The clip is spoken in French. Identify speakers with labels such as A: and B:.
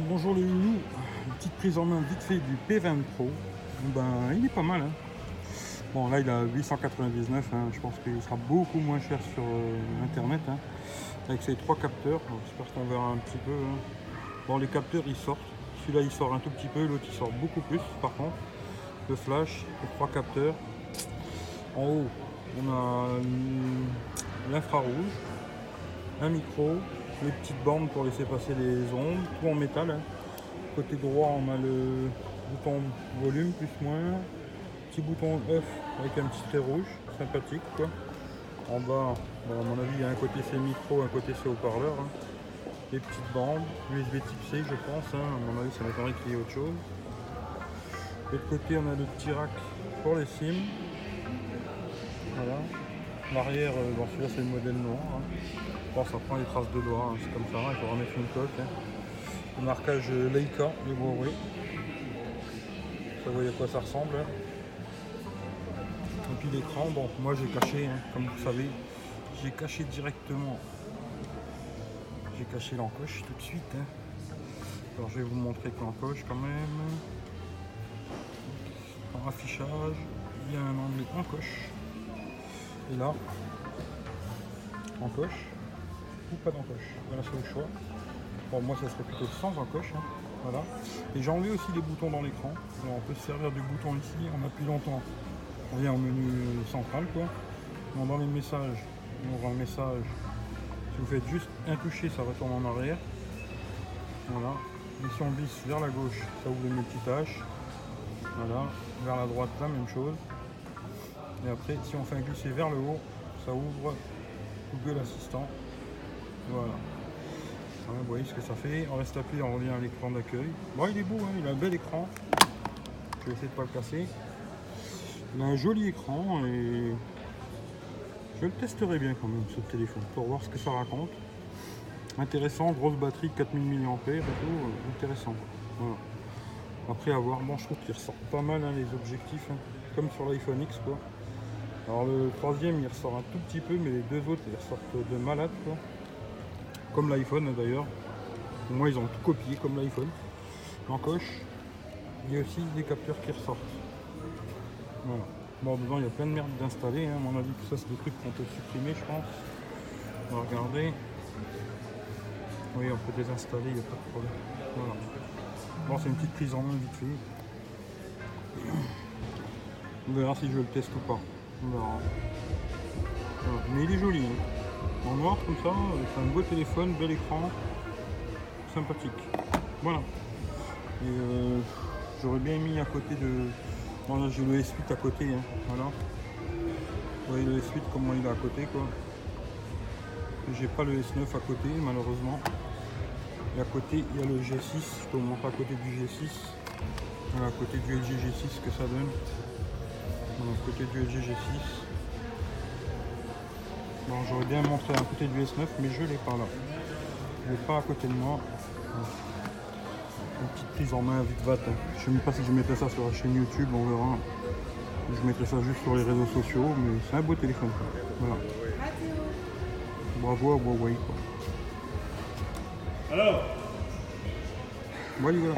A: Bonjour les loulous, une petite prise en main vite fait du P20 Pro. Ben il est pas mal. Hein. Bon là il a 899, hein. je pense qu'il sera beaucoup moins cher sur euh, internet. hein. Avec ses trois capteurs, j'espère qu'on verra un petit peu. hein. Bon les capteurs ils sortent. Celui-là il sort un tout petit peu, l'autre il sort beaucoup plus par contre. Le flash, les trois capteurs. En haut on a hum, l'infrarouge, un micro, les petites bandes pour laisser passer les ondes, tout en métal. hein. Côté droit, on a le bouton volume plus moins, petit bouton off avec un petit trait rouge, sympathique quoi. En bas, à mon avis, il y a un côté c'est micro, un côté c'est haut-parleur. hein. Les petites bandes, USB type C, je pense. hein. À mon avis, ça m'étonnerait qu'il y ait autre chose. De côté, on a le petit rack pour les SIM. Voilà. L'arrière, euh, bon, celui-là, c'est le modèle noir. hein. Bon, ça prend les traces de doigts, hein, c'est comme ça, il faut remettre une coque. hein. Le marquage euh, Leica de Huawei. Vous voyez à quoi ça ressemble. hein. Et puis l'écran, bon, moi j'ai caché, hein, comme vous savez, j'ai caché directement. J'ai caché l'encoche tout de suite. hein. Alors je vais vous montrer que l'encoche quand même. En affichage, il y a un onglet encoche. Et là, encoche ou pas d'encoche. Voilà, c'est au choix. Bon, moi, ça serait plutôt sans encoche. hein. Voilà. Et j'ai enlevé aussi les boutons dans l'écran. On peut se servir du bouton ici. On appuie longtemps. On vient au menu central, quoi. Bon, dans les messages, on aura un message. Si vous faites juste un toucher, ça retourne en arrière. Voilà. Et si on glisse vers la gauche, ça ouvre le multitâche. Voilà. Vers la droite, la même chose. Et après, si on fait un glisser vers le haut, ça ouvre Google Assistant. Voilà. Voilà, vous voyez ce que ça fait. On reste appuyé, on revient à l'écran d'accueil. Bon, il est beau, hein, il a un bel écran. Je vais essayer de pas le casser. Il a un joli écran et je le testerai bien quand même ce téléphone pour voir ce que ça raconte. Intéressant, grosse batterie, 4000 mAh et tout, euh, intéressant. Après avoir, bon je trouve qu'il ressort pas mal hein, les objectifs, hein, comme sur l'iPhone X quoi. Alors le troisième il ressort un tout petit peu, mais les deux autres ils ressortent de malade quoi. Comme l'iPhone d'ailleurs. Au moins ils ont tout copié comme l'iPhone. L'encoche, il y a aussi des capteurs qui ressortent. Voilà. Bon dedans il y a plein de merde d'installer, hein. à mon avis que ça c'est des trucs qu'on peut supprimer je pense. On va regarder. Oui on peut désinstaller, il n'y a pas de problème. Voilà. Bon c'est une petite prise en main vite fait. On verra si je le teste ou pas. Voilà. Mais il est joli. hein. En noir comme ça, c'est un beau téléphone, bel écran, sympathique. Voilà. Et euh, j'aurais bien mis à côté de. Bon là j'ai le S8 à côté, hein. voilà. Vous voyez le S8 comment il est à côté quoi. J'ai pas le S9 à côté malheureusement. Et à côté il y a le G6, je vous montrer à côté du G6. Voilà, à côté du LG G6 ce que ça donne. Côté du LG G6. Bon, j'aurais bien montré à côté du S9, mais je l'ai pas là. Je l'ai pas à côté de moi. Une petite prise en main vite vat. hein. Je sais même pas si je mettrais ça sur la chaîne YouTube, on verra. Je mettrais ça juste sur les réseaux sociaux, mais c'est un beau téléphone. quoi. Voilà. Bravo à Huawei. Quoi.
B: Alors
A: Voilà, voilà.